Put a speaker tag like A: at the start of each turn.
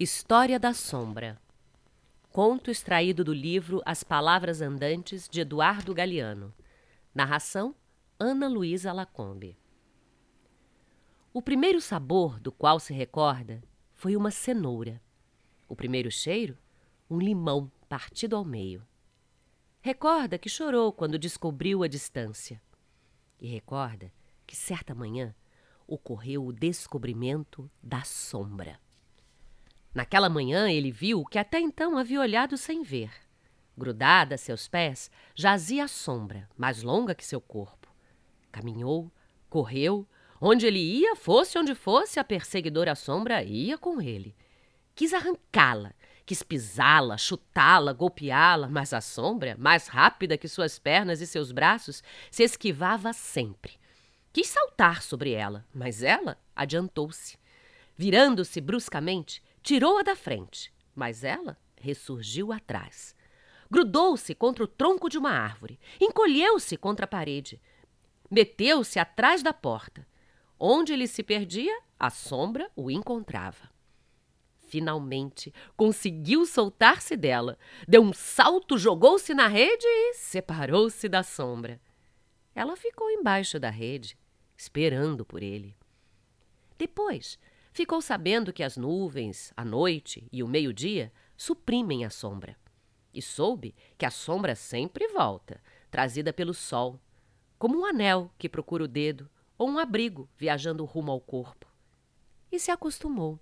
A: História da Sombra. Conto extraído do livro As Palavras Andantes, de Eduardo Galeano. Narração: Ana Luísa Lacombe. O primeiro sabor do qual se recorda foi uma cenoura. O primeiro cheiro, um limão partido ao meio. Recorda que chorou quando descobriu a distância. E recorda que certa manhã ocorreu o descobrimento da sombra. Naquela manhã ele viu o que até então havia olhado sem ver. Grudada a seus pés, jazia a sombra, mais longa que seu corpo. Caminhou, correu, onde ele ia, fosse onde fosse, a perseguidora sombra ia com ele. Quis arrancá-la, quis pisá-la, chutá-la, golpeá-la, mas a sombra, mais rápida que suas pernas e seus braços, se esquivava sempre. Quis saltar sobre ela, mas ela adiantou-se. Virando-se bruscamente, Tirou-a da frente, mas ela ressurgiu atrás. Grudou-se contra o tronco de uma árvore, encolheu-se contra a parede, meteu-se atrás da porta. Onde ele se perdia, a sombra o encontrava. Finalmente conseguiu soltar-se dela, deu um salto, jogou-se na rede e separou-se da sombra. Ela ficou embaixo da rede, esperando por ele. Depois ficou sabendo que as nuvens, a noite e o meio-dia suprimem a sombra. E soube que a sombra sempre volta, trazida pelo sol, como um anel que procura o dedo ou um abrigo viajando rumo ao corpo. E se acostumou.